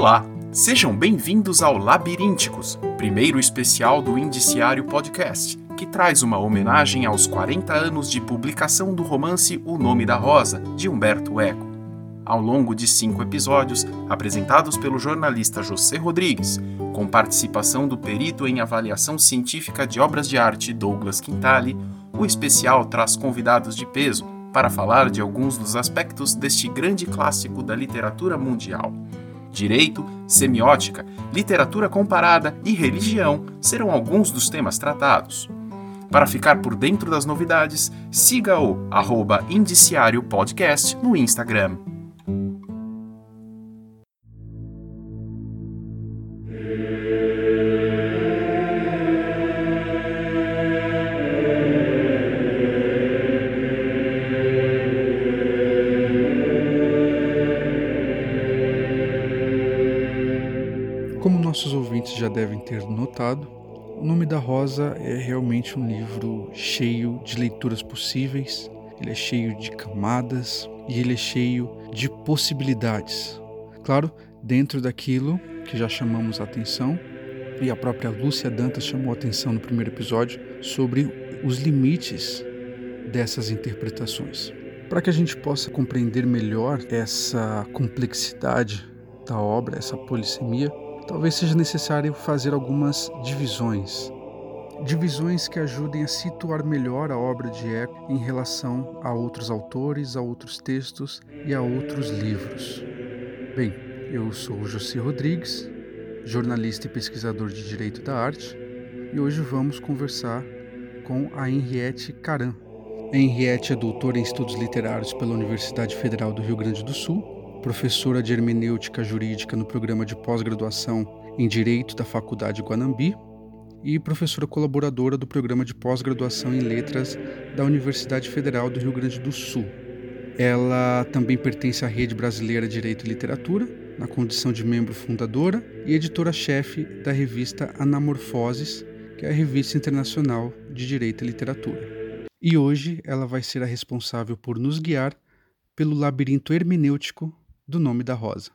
Olá, sejam bem-vindos ao Labirínticos, primeiro especial do Indiciário Podcast, que traz uma homenagem aos 40 anos de publicação do romance O Nome da Rosa, de Humberto Eco. Ao longo de cinco episódios, apresentados pelo jornalista José Rodrigues, com participação do perito em avaliação científica de obras de arte Douglas Quintali, o especial traz convidados de peso para falar de alguns dos aspectos deste grande clássico da literatura mundial. Direito, semiótica, literatura comparada e religião serão alguns dos temas tratados. Para ficar por dentro das novidades, siga o arroba Indiciário Podcast no Instagram. Ouvintes já devem ter notado, O Nome da Rosa é realmente um livro cheio de leituras possíveis, ele é cheio de camadas e ele é cheio de possibilidades. Claro, dentro daquilo que já chamamos a atenção, e a própria Lúcia Dantas chamou a atenção no primeiro episódio sobre os limites dessas interpretações. Para que a gente possa compreender melhor essa complexidade da obra, essa polissemia, talvez seja necessário fazer algumas divisões. Divisões que ajudem a situar melhor a obra de Eco em relação a outros autores, a outros textos e a outros livros. Bem, eu sou José Rodrigues, jornalista e pesquisador de Direito da Arte, e hoje vamos conversar com a Henriette Caran. A Henriette é doutora em Estudos Literários pela Universidade Federal do Rio Grande do Sul professora de hermenêutica jurídica no programa de pós-graduação em Direito da Faculdade Guanambi e professora colaboradora do programa de pós-graduação em Letras da Universidade Federal do Rio Grande do Sul. Ela também pertence à Rede Brasileira de Direito e Literatura, na condição de membro fundadora e editora-chefe da revista Anamorfoses, que é a revista internacional de Direito e Literatura. E hoje ela vai ser a responsável por nos guiar pelo labirinto hermenêutico do nome da rosa.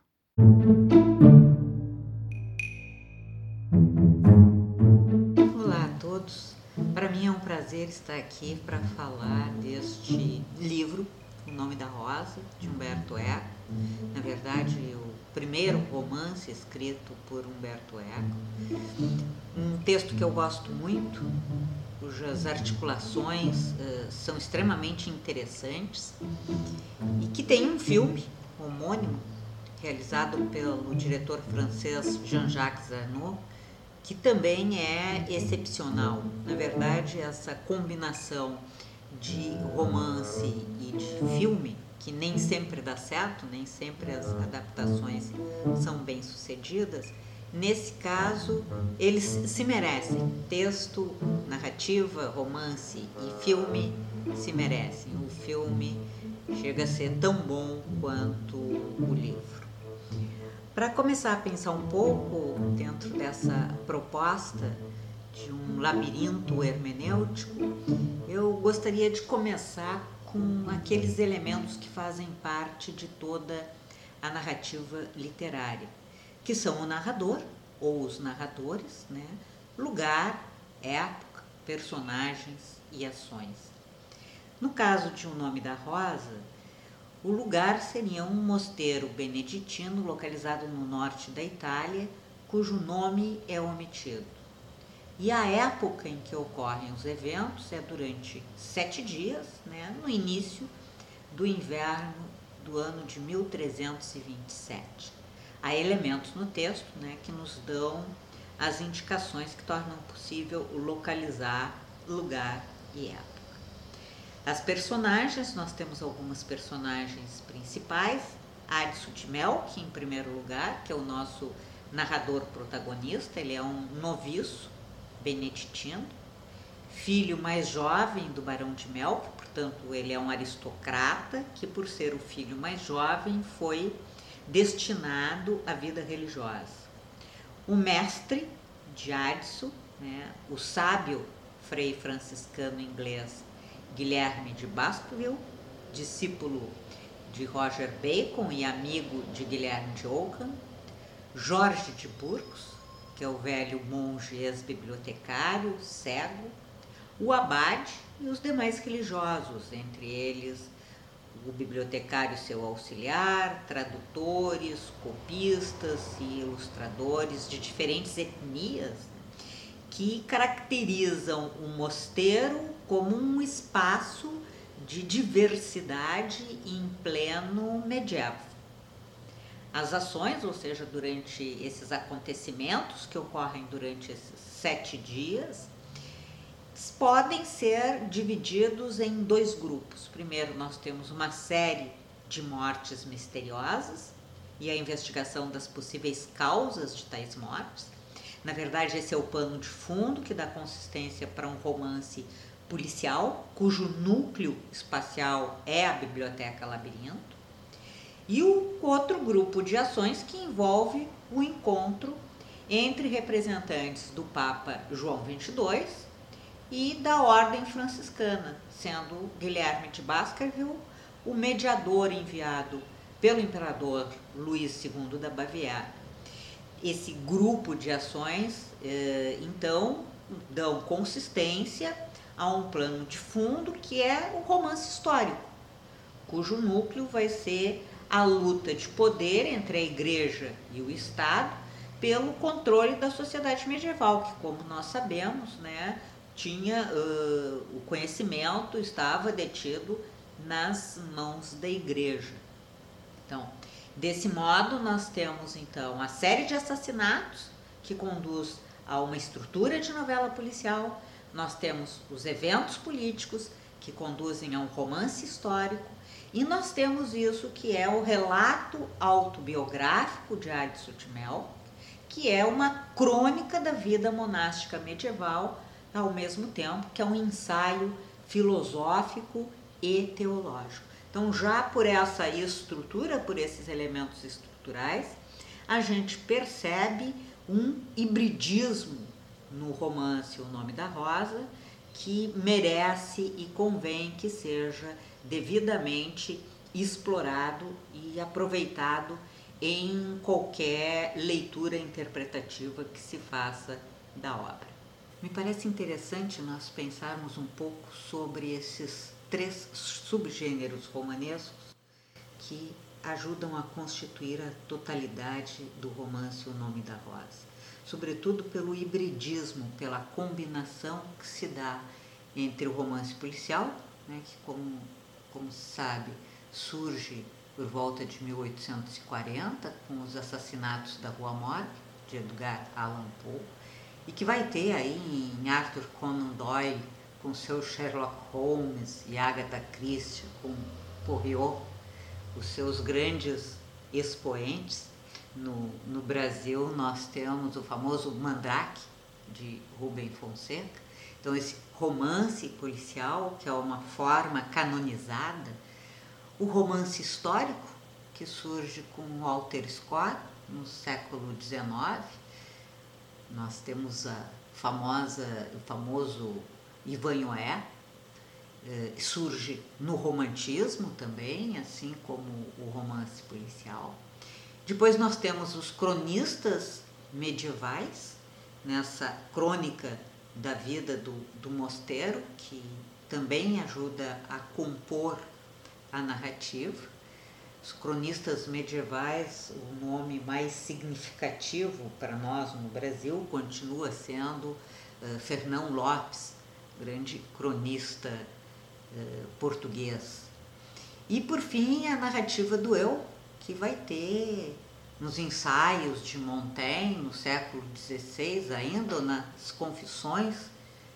Olá a todos. Para mim é um prazer estar aqui para falar deste livro, O Nome da Rosa, de Humberto Eco. Na verdade, o primeiro romance escrito por Humberto Eco. Um texto que eu gosto muito, cujas articulações uh, são extremamente interessantes e que tem um filme homônimo realizado pelo diretor francês Jean-Jacques Arnaud que também é excepcional. Na verdade, essa combinação de romance e de filme, que nem sempre dá certo, nem sempre as adaptações são bem sucedidas, nesse caso eles se merecem. Texto, narrativa, romance e filme se merecem. O filme chega a ser tão bom quanto o livro. Para começar a pensar um pouco dentro dessa proposta de um labirinto hermenêutico, eu gostaria de começar com aqueles elementos que fazem parte de toda a narrativa literária, que são o narrador ou os narradores, né? lugar, época, personagens e ações. No caso de O Nome da Rosa, o lugar seria um mosteiro beneditino localizado no norte da Itália, cujo nome é omitido. E a época em que ocorrem os eventos é durante sete dias, né, no início do inverno do ano de 1327. Há elementos no texto né, que nos dão as indicações que tornam possível localizar lugar e época. As personagens, nós temos algumas personagens principais. Adson de Melk, em primeiro lugar, que é o nosso narrador protagonista, ele é um noviço beneditino, filho mais jovem do Barão de Melk, portanto, ele é um aristocrata que, por ser o filho mais jovem, foi destinado à vida religiosa. O mestre de Adson, né, o sábio frei franciscano inglês Guilherme de Baskerville, discípulo de Roger Bacon e amigo de Guilherme de Ockham, Jorge de Burgos, que é o velho monge ex-bibliotecário, cego, o abade e os demais religiosos, entre eles o bibliotecário seu auxiliar, tradutores, copistas e ilustradores de diferentes etnias que caracterizam o mosteiro como um espaço de diversidade em pleno medievo. As ações, ou seja, durante esses acontecimentos que ocorrem durante esses sete dias, podem ser divididos em dois grupos. Primeiro, nós temos uma série de mortes misteriosas e a investigação das possíveis causas de tais mortes. Na verdade, esse é o pano de fundo que dá consistência para um romance policial, cujo núcleo espacial é a Biblioteca Labirinto. E o outro grupo de ações que envolve o encontro entre representantes do Papa João XXII e da Ordem Franciscana, sendo Guilherme de Baskerville o mediador enviado pelo imperador Luís II da Baviera. Esse grupo de ações, eh, então, dão consistência a um plano de fundo que é o romance histórico, cujo núcleo vai ser a luta de poder entre a Igreja e o Estado pelo controle da sociedade medieval, que, como nós sabemos, né, tinha uh, o conhecimento estava detido nas mãos da igreja. Então, desse modo nós temos então a série de assassinatos que conduz a uma estrutura de novela policial, nós temos os eventos políticos que conduzem a um romance histórico e nós temos isso que é o relato autobiográfico de Adi Sutimel, que é uma crônica da vida monástica medieval ao mesmo tempo que é um ensaio filosófico e teológico. Então, já por essa estrutura, por esses elementos estruturais, a gente percebe um hibridismo no romance O Nome da Rosa que merece e convém que seja devidamente explorado e aproveitado em qualquer leitura interpretativa que se faça da obra. Me parece interessante nós pensarmos um pouco sobre esses três subgêneros romanescos que ajudam a constituir a totalidade do romance O Nome da Rosa, sobretudo pelo hibridismo, pela combinação que se dá entre o romance policial, né, que como, como se sabe surge por volta de 1840 com os assassinatos da Rua Morgue de Edgar Allan Poe e que vai ter aí em Arthur Conan Doyle com seu Sherlock Holmes e Agatha Christie com Poirot, os seus grandes expoentes. No, no Brasil nós temos o famoso Mandrake de Rubem Fonseca. Então esse romance policial que é uma forma canonizada, o romance histórico que surge com Walter Scott no século XIX nós temos a famosa, o famoso Ivanhoé, eh, surge no romantismo também, assim como o romance policial. Depois nós temos os cronistas medievais, nessa crônica da vida do, do mosteiro, que também ajuda a compor a narrativa os cronistas medievais, o nome mais significativo para nós no Brasil continua sendo uh, Fernão Lopes, grande cronista uh, português. E por fim a narrativa do eu, que vai ter nos ensaios de Montaigne no século XVI, ainda nas Confissões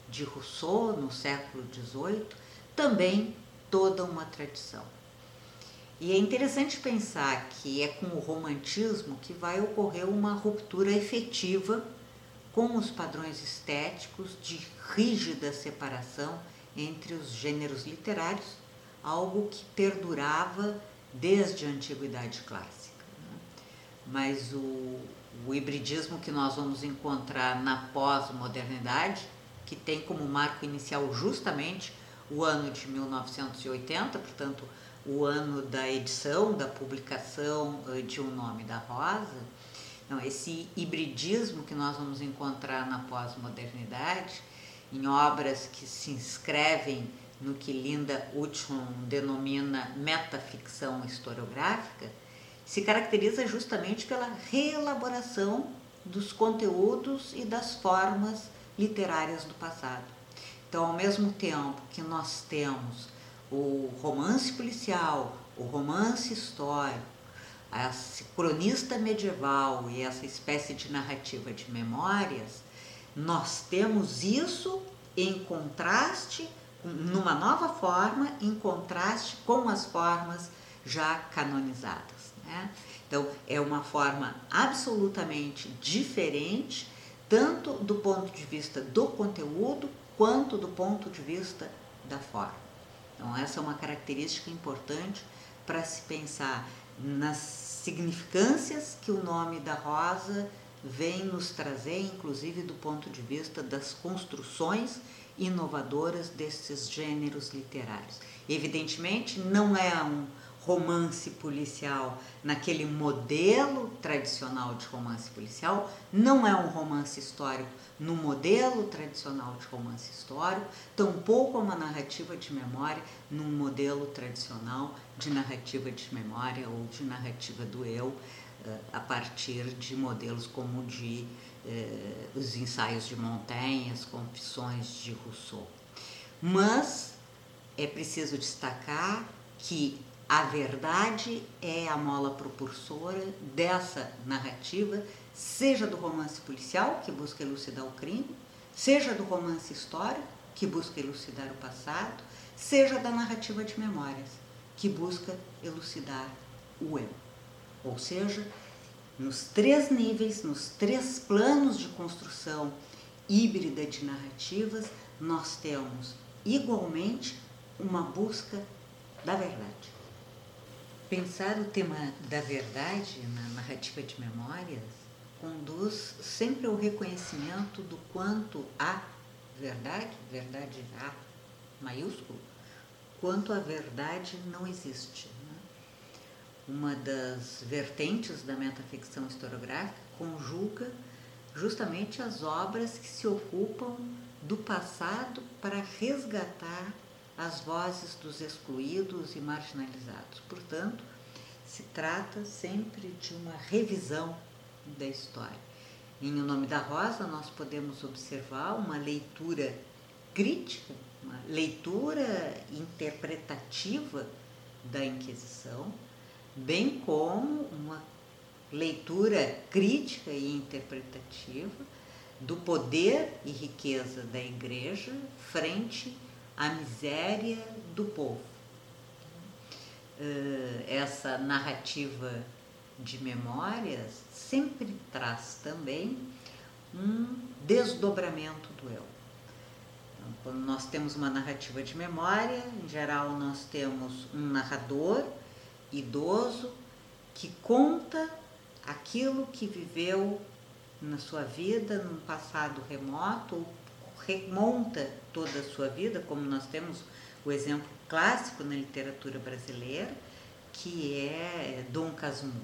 de Rousseau no século XVIII, também toda uma tradição. E é interessante pensar que é com o romantismo que vai ocorrer uma ruptura efetiva com os padrões estéticos de rígida separação entre os gêneros literários, algo que perdurava desde a antiguidade clássica. Né? Mas o, o hibridismo que nós vamos encontrar na pós-modernidade, que tem como marco inicial justamente o ano de 1980, portanto, o ano da edição, da publicação eh, de O Nome da Rosa, Então, esse hibridismo que nós vamos encontrar na pós-modernidade, em obras que se inscrevem no que Linda Hutchon denomina metaficção historiográfica, se caracteriza justamente pela reelaboração dos conteúdos e das formas literárias do passado. Então, ao mesmo tempo que nós temos o romance policial, o romance histórico, esse cronista medieval e essa espécie de narrativa de memórias, nós temos isso em contraste, numa nova forma, em contraste com as formas já canonizadas. Né? Então, é uma forma absolutamente diferente, tanto do ponto de vista do conteúdo, quanto do ponto de vista da forma. Então, essa é uma característica importante para se pensar nas significâncias que o nome da rosa vem nos trazer, inclusive do ponto de vista das construções inovadoras desses gêneros literários. Evidentemente, não é um romance policial naquele modelo tradicional de romance policial, não é um romance histórico no modelo tradicional de romance histórico, tampouco é uma narrativa de memória num modelo tradicional de narrativa de memória ou de narrativa do eu, a partir de modelos como de eh, os ensaios de Montaigne, as confissões de Rousseau. Mas é preciso destacar que a verdade é a mola propulsora dessa narrativa, seja do romance policial, que busca elucidar o crime, seja do romance histórico, que busca elucidar o passado, seja da narrativa de memórias, que busca elucidar o eu. Ou seja, nos três níveis, nos três planos de construção híbrida de narrativas, nós temos igualmente uma busca da verdade. Pensar o tema da verdade na narrativa de memórias conduz sempre ao reconhecimento do quanto há verdade, verdade há maiúsculo, quanto a verdade não existe. Uma das vertentes da metaficção historiográfica conjuga justamente as obras que se ocupam do passado para resgatar as vozes dos excluídos e marginalizados. Portanto, se trata sempre de uma revisão da história. Em O Nome da Rosa, nós podemos observar uma leitura crítica, uma leitura interpretativa da Inquisição, bem como uma leitura crítica e interpretativa do poder e riqueza da Igreja frente a miséria do povo. Eh, essa narrativa de memórias sempre traz também um desdobramento do eu. Então, quando nós temos uma narrativa de memória, em geral nós temos um narrador idoso que conta aquilo que viveu na sua vida num passado remoto ou remonta toda a sua vida, como nós temos o exemplo clássico na literatura brasileira, que é Dom Casmurro.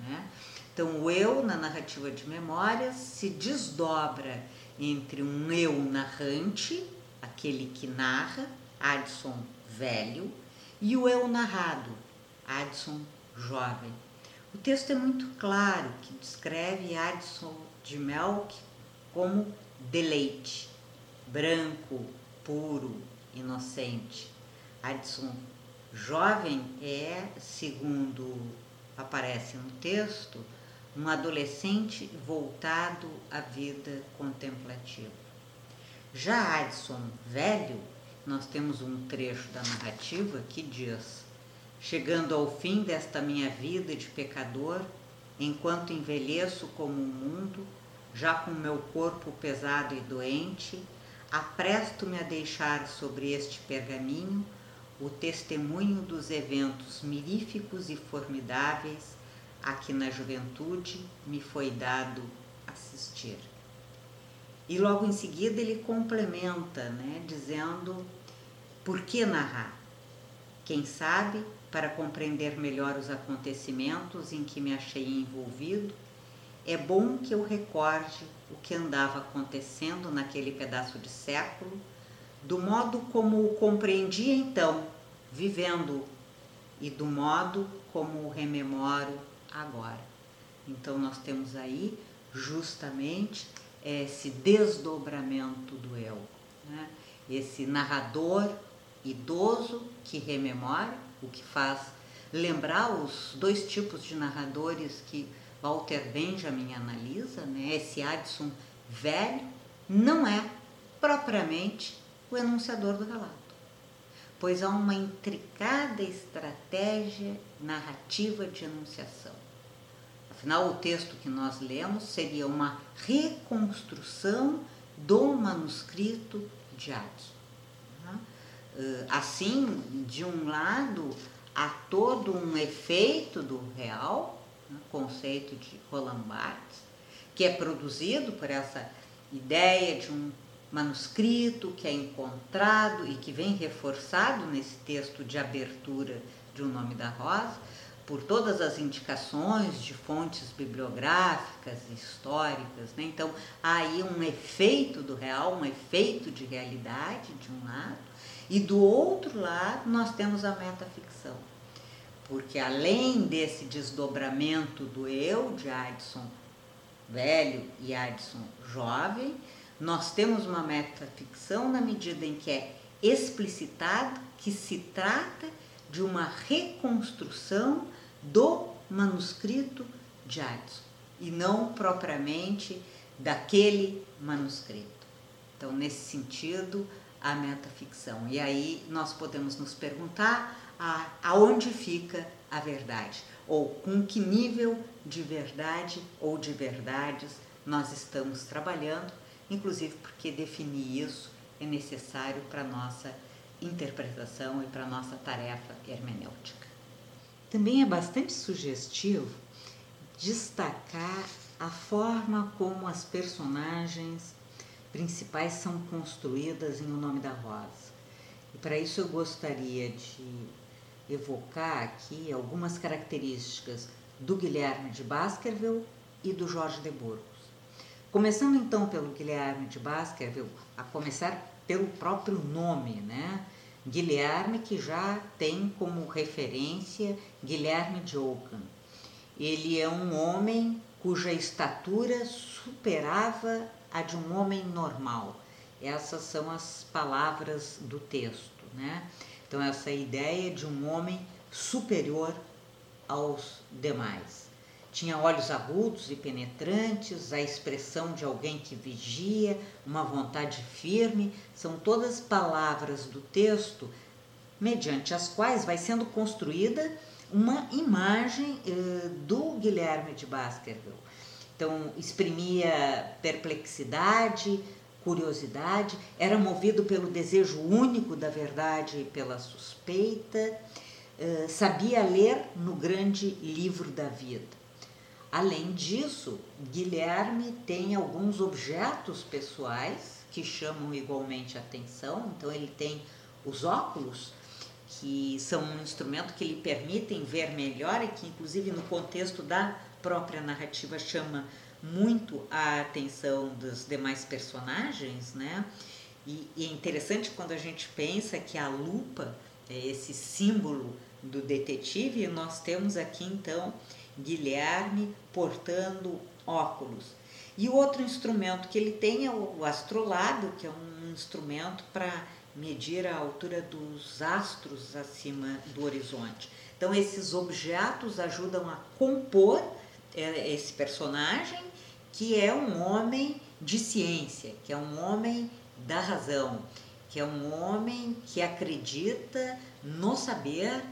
Né? Então, o eu na narrativa de memórias se desdobra entre um eu narrante, aquele que narra, Addison velho, e o eu narrado, Addison jovem. O texto é muito claro que descreve Addison de Melk como deleite, branco, puro, inocente. Addison jovem é, segundo aparece no texto, um adolescente voltado à vida contemplativa. Já Addison velho, nós temos um trecho da narrativa que diz: Chegando ao fim desta minha vida de pecador, enquanto envelheço como o mundo, já com meu corpo pesado e doente, apresto-me a deixar sobre este pergaminho o testemunho dos eventos miríficos e formidáveis a que na juventude me foi dado assistir. E logo em seguida ele complementa, né, dizendo: por que narrar? Quem sabe, para compreender melhor os acontecimentos em que me achei envolvido é bom que eu recorde o que andava acontecendo naquele pedaço de século, do modo como o compreendia então, vivendo, e do modo como o rememoro agora. Então nós temos aí justamente esse desdobramento do eu, né? esse narrador idoso que rememora, o que faz lembrar os dois tipos de narradores que Walter Benjamin analisa, né? esse Addison velho, não é propriamente o enunciador do relato, pois há uma intricada estratégia narrativa de enunciação. Afinal, o texto que nós lemos seria uma reconstrução do manuscrito de Addison. Né? Assim, de um lado, há todo um efeito do real, né, conceito de Roland Barthes, que é produzido por essa ideia de um manuscrito que é encontrado e que vem reforçado nesse texto de abertura de O Nome da Rosa, por todas as indicações de fontes bibliográficas, históricas. Né? Então, há aí um efeito do real, um efeito de realidade, de um lado, e do outro lado, nós temos a metaficção. Porque além desse desdobramento do eu de Addison velho e Addison jovem, nós temos uma metaficção na medida em que é explicitado que se trata de uma reconstrução do manuscrito de Addison e não propriamente daquele manuscrito. Então, nesse sentido, a metaficção. E aí nós podemos nos perguntar a, aonde fica a verdade, ou com que nível de verdade ou de verdades nós estamos trabalhando, inclusive porque definir isso é necessário para a nossa interpretação e para a nossa tarefa hermenêutica. Também é bastante sugestivo destacar a forma como as personagens principais são construídas em O Nome da Rosa. E para isso eu gostaria de evocar aqui algumas características do Guilherme de Baskerville e do Jorge de Burgos. Começando então pelo Guilherme de Baskerville, a começar pelo próprio nome, né? Guilherme que já tem como referência Guilherme de Ockham. Ele é um homem cuja estatura superava a de um homem normal. Essas são as palavras do texto, né? Então essa ideia de um homem superior aos demais. Tinha olhos agudos e penetrantes, a expressão de alguém que vigia, uma vontade firme, são todas palavras do texto mediante as quais vai sendo construída uma imagem eh, do Guilherme de Baskerville. Então, exprimia perplexidade, curiosidade, era movido pelo desejo único da verdade e pela suspeita, eh, sabia ler no grande livro da vida. Além disso, Guilherme tem alguns objetos pessoais que chamam igualmente atenção. Então, ele tem os óculos, que são um instrumento que lhe permitem ver melhor e que, inclusive, no contexto da própria narrativa, chama muito a atenção dos demais personagens, né? E, e é interessante quando a gente pensa que a lupa é esse símbolo do detetive, e nós temos aqui então Guilherme portando óculos. E o outro instrumento que ele tem é o astrolado, que é um instrumento para medir a altura dos astros acima do horizonte. Então, esses objetos ajudam a compor é, esse personagem, que é um homem de ciência, que é um homem da razão, que é um homem que acredita no saber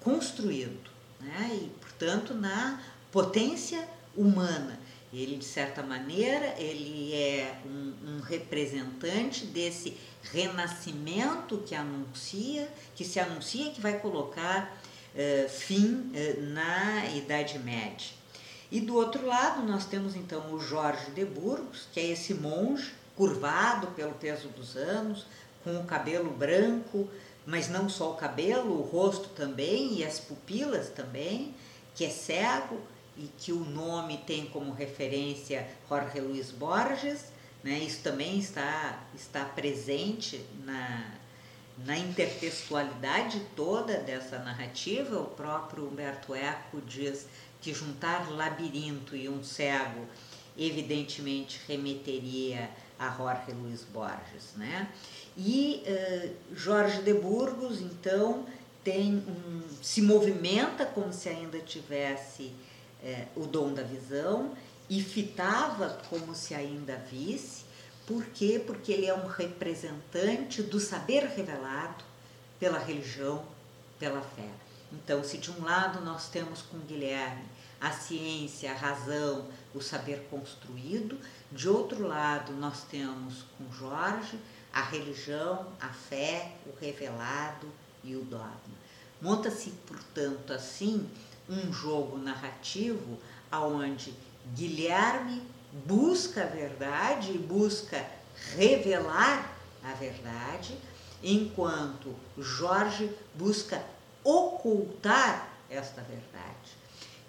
construído, né? e, portanto, na potência humana. Ele, de certa maneira, ele é um, um, representante desse renascimento que anuncia, que se anuncia que vai colocar uh, fim uh, na Idade Média. E do outro lado nós temos então o Jorge de Burgos, que é esse monge curvado pelo peso dos anos, com o cabelo branco, mas não só o cabelo, o rosto também e as pupilas também, que é cego e que o nome tem como referência Jorge Luiz Borges, né? isso também está, está presente na, na intertextualidade toda dessa narrativa. O próprio Humberto Eco diz que juntar labirinto e um cego evidentemente remeteria a Jorge Luiz Borges, né? E uh, Jorge de Burgos, então, tem um, se movimenta como se ainda tivesse uh, o dom da visão e fitava como se ainda visse. Por quê? Porque ele é um representante do saber revelado pela religião, pela fé. Então, se de um lado nós temos com Guilherme a ciência, a razão, o saber construído, de outro lado nós temos com Jorge a religião, a fé, o revelado e o dogma. Monta-se, portanto, assim um jogo narrativo aonde Guilherme busca a verdade busca revelar a verdade, enquanto Jorge busca ocultar esta verdade.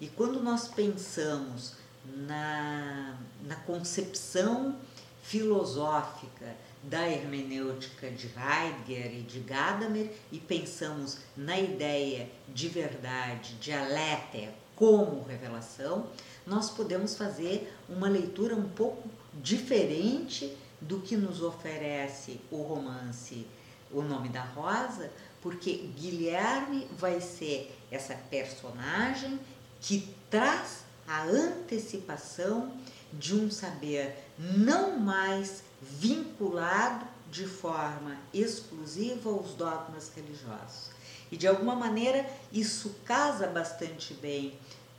E quando nós pensamos na, na concepção filosófica da hermenêutica de Heidegger e de Gadamer e pensamos na ideia de verdade, de aletheia, como revelação, nós podemos fazer uma leitura um pouco diferente do que nos oferece o romance O Nome da Rosa, porque Guilherme vai ser essa personagem que traz a antecipação de um saber não mais vinculado de forma exclusiva aos dogmas religiosos. E de alguma maneira isso casa bastante bem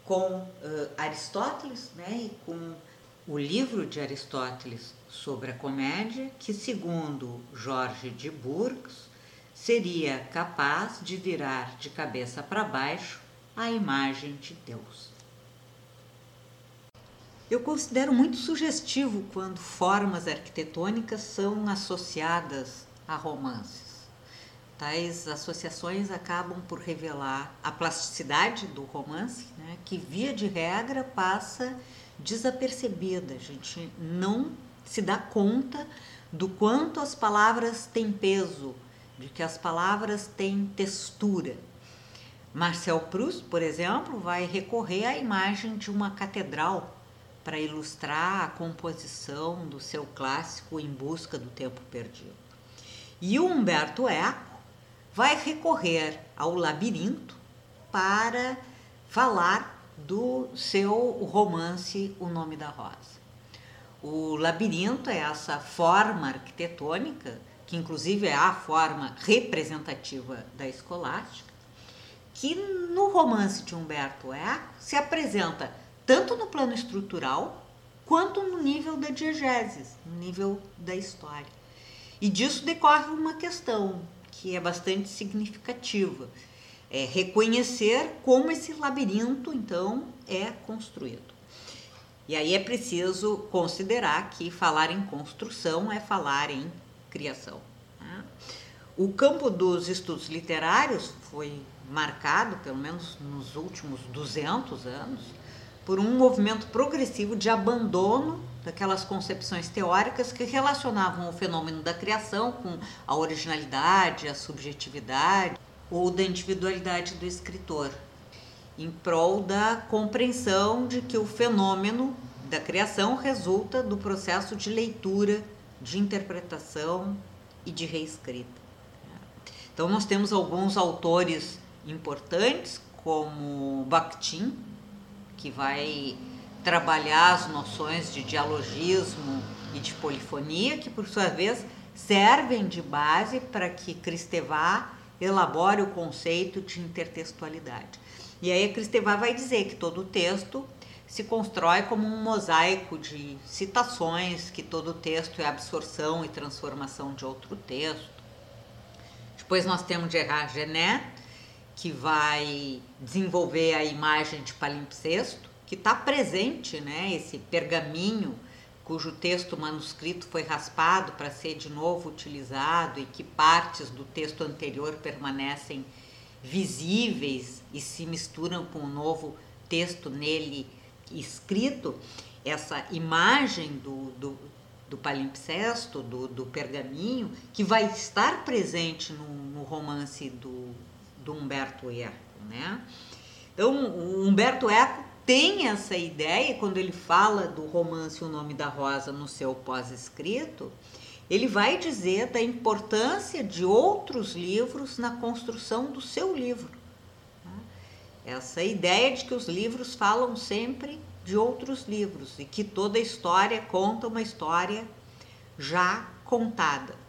com uh, Aristóteles né, e com o livro de Aristóteles sobre a comédia, que, segundo Jorge de Burgos, seria capaz de virar de cabeça para baixo a imagem de Deus. Eu considero muito sugestivo quando formas arquitetônicas são associadas a romances. Tais associações acabam por revelar a plasticidade do romance, né, que, via de regra, passa desapercebida. A gente não se dá conta do quanto as palavras têm peso, de que as palavras têm textura. Marcel Proust, por exemplo, vai recorrer à imagem de uma catedral para ilustrar a composição do seu clássico Em Busca do Tempo Perdido. E o Humberto Eco vai recorrer ao labirinto para falar do seu romance O Nome da Rosa. O labirinto é essa forma arquitetônica, que inclusive é a forma representativa da escolástica, que no romance de Humberto Eco se apresenta tanto no plano estrutural quanto no nível da diegese, no nível da história. E disso decorre uma questão que é bastante significativa, é reconhecer como esse labirinto então é construído. E aí é preciso considerar que falar em construção é falar em criação. Né? O campo dos estudos literários foi marcado, pelo menos nos últimos 200 anos, por um movimento progressivo de abandono daquelas concepções teóricas que relacionavam o fenômeno da criação com a originalidade, a subjetividade ou da individualidade do escritor, em prol da compreensão de que o fenômeno da criação resulta do processo de leitura, de interpretação e de reescrita. Então nós temos alguns autores importantes como Bakhtin, que vai trabalhar as noções de dialogismo e de polifonia, que por sua vez servem de base para que Cristevá elabore o conceito de intertextualidade. E aí Cristevá vai dizer que todo texto se constrói como um mosaico de citações, que todo texto é absorção e transformação de outro texto. Depois nós temos Gerard Genet, que vai desenvolver a imagem de palimpsesto, que está presente, né, esse pergaminho cujo texto manuscrito foi raspado para ser de novo utilizado e que partes do texto anterior permanecem visíveis e se misturam com o novo texto nele escrito, essa imagem do, do, do palimpsesto, do, do, pergaminho, que vai estar presente no, no romance do, do Humberto Eco. Né? Então, o Humberto Eco tem essa ideia, quando ele fala do romance O Nome da Rosa no seu pós-escrito, ele vai dizer da importância de outros livros na construção do seu livro. Essa ideia de que os livros falam sempre de outros livros e que toda história conta uma história já contada.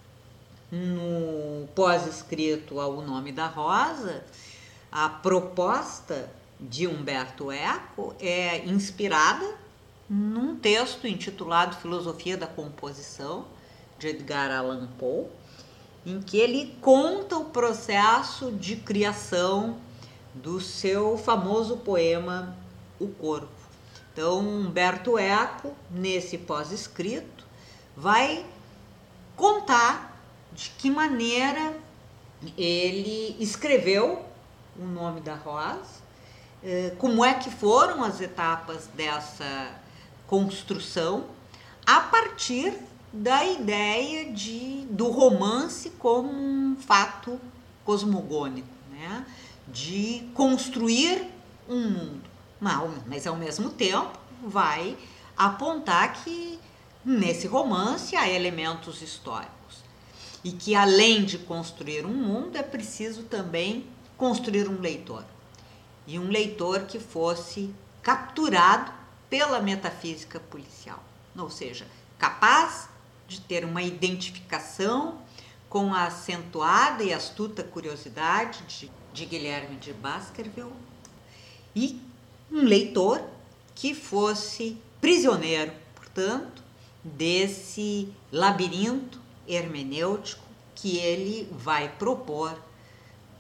No pós-escrito ao Nome da Rosa, a proposta de Humberto Eco é inspirada num texto intitulado Filosofia da Composição, de Edgar Allan Poe, em que ele conta o processo de criação do seu famoso poema O Corpo. Então, Humberto Eco, nesse pós-escrito, vai contar de que maneira ele escreveu o nome da Rosa, eh, como é que foram as etapas dessa construção, a partir da ideia de, do romance como um fato cosmogônico, né? de construir um mundo mas ao mesmo tempo vai apontar que nesse romance há elementos históricos e que além de construir um mundo é preciso também construir um leitor. E um leitor que fosse capturado pela metafísica policial, ou seja, capaz de ter uma identificação com a acentuada e astuta curiosidade de, de Guilherme de Baskerville. E um leitor que fosse prisioneiro, portanto, desse labirinto hermenêutico que ele vai propor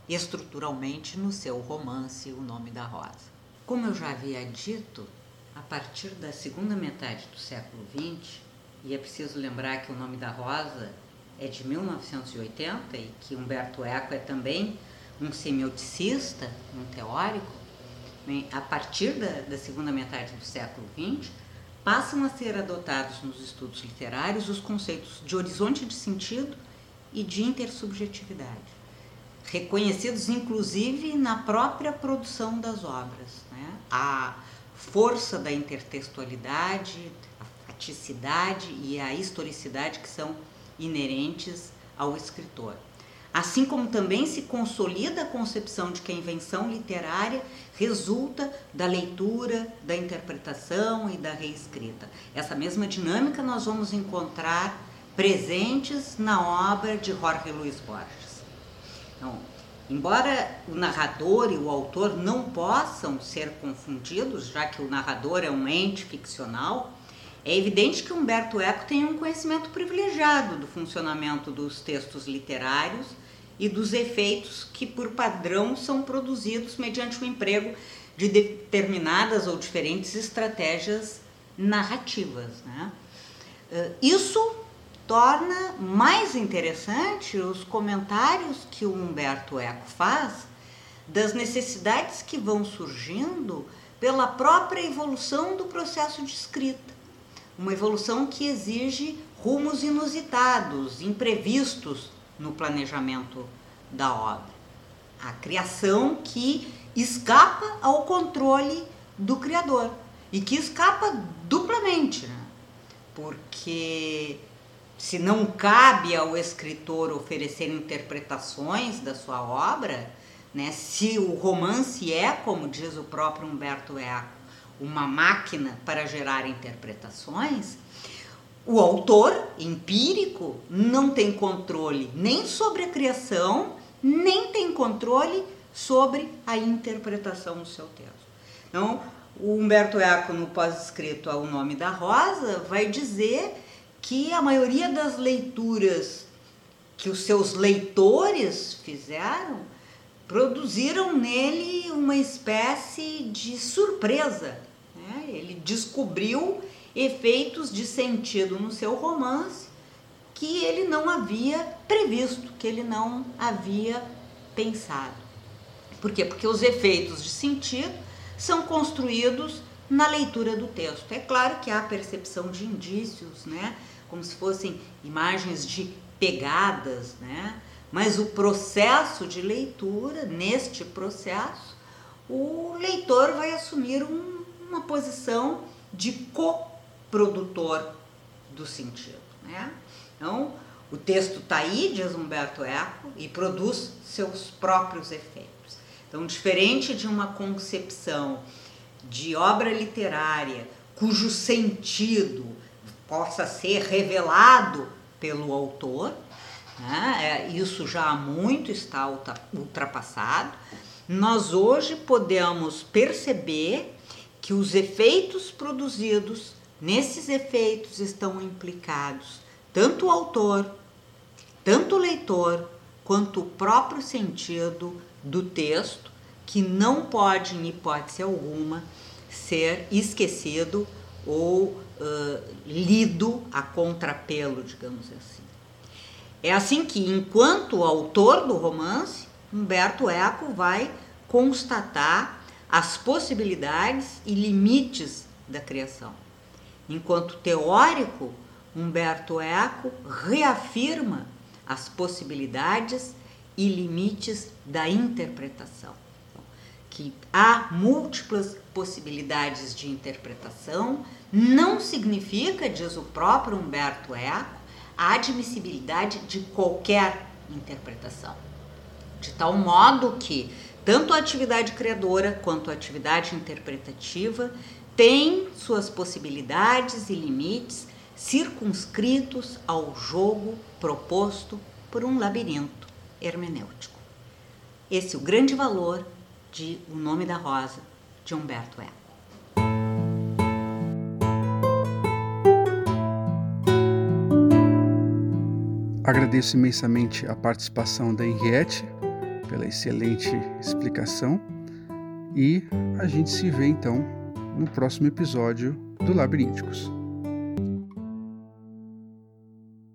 estruturalmente no seu romance O Nome da Rosa. Como eu já havia dito, a partir da segunda metade do século XX, e é preciso lembrar que O Nome da Rosa é de 1980 e que Humberto Eco é também um semioticista, um teórico, a partir da, da segunda metade do século XX, passam a ser adotados nos estudos literários os conceitos de horizonte de sentido e de intersubjetividade, reconhecidos inclusive na própria produção das obras. Né? A força da intertextualidade, a faticidade e a historicidade que são inerentes ao escritor assim como também se consolida a concepção de que a invenção literária resulta da leitura, da interpretação e da reescrita. Essa mesma dinâmica nós vamos encontrar presentes na obra de Jorge Luiz Borges. Então, embora o narrador e o autor não possam ser confundidos, já que o narrador é um ente ficcional, é evidente que Humberto Eco tem um conhecimento privilegiado do funcionamento dos textos literários e dos efeitos que, por padrão, são produzidos mediante o emprego de determinadas ou diferentes estratégias narrativas. Né? Eh, isso torna mais interessante os comentários que o Humberto Eco faz das necessidades que vão surgindo pela própria evolução do processo de escrita. Uma evolução que exige rumos inusitados, imprevistos no planejamento da obra. A criação que escapa ao controle do criador e que escapa duplamente, né? porque se não cabe ao escritor oferecer interpretações da sua obra, né? se o romance é, como diz o próprio Humberto Eco, uma máquina para gerar interpretações, o autor empírico não tem controle nem sobre a criação, nem tem controle sobre a interpretação do seu texto. Então, o Humberto Eco, no pós-escrito ao Nome da Rosa, vai dizer que a maioria das leituras que os seus leitores fizeram produziram nele uma espécie de surpresa. Ele descobriu efeitos de sentido no seu romance que ele não havia previsto, que ele não havia pensado. Por quê? Porque os efeitos de sentido são construídos na leitura do texto. É claro que há percepção de indícios, né? como se fossem imagens de pegadas, né? mas o processo de leitura, neste processo, o leitor vai assumir um, uma posição de coprodutor do sentido. Né? Então, o texto está aí, diz Humberto Eco, e produz seus próprios efeitos. Então, diferente de uma concepção de obra literária cujo sentido possa ser revelado pelo autor, né? É, isso já há muito está ultrapassado. Nós hoje podemos perceber que os efeitos produzidos, nesses efeitos estão implicados tanto o autor, tanto o leitor, quanto o próprio sentido do texto, que não pode, em hipótese alguma, ser esquecido ou uh, lido a contrapelo, digamos assim. É assim que, enquanto autor do romance, Humberto Eco vai constatar as possibilidades e limites da criação. Enquanto teórico, Humberto Eco reafirma as possibilidades e limites da interpretação. Que há múltiplas possibilidades de interpretação, não significa, diz o próprio Humberto Eco, a admissibilidade de qualquer interpretação. De tal modo que tanto a atividade criadora quanto a atividade interpretativa têm suas possibilidades e limites circunscritos ao jogo proposto por um labirinto hermenêutico. Esse é o grande valor de O Nome da Rosa, de Humberto Eco. Agradeço imensamente a participação da Henriette pela excelente explicação e a gente se vê então no próximo episódio do Labirínticos.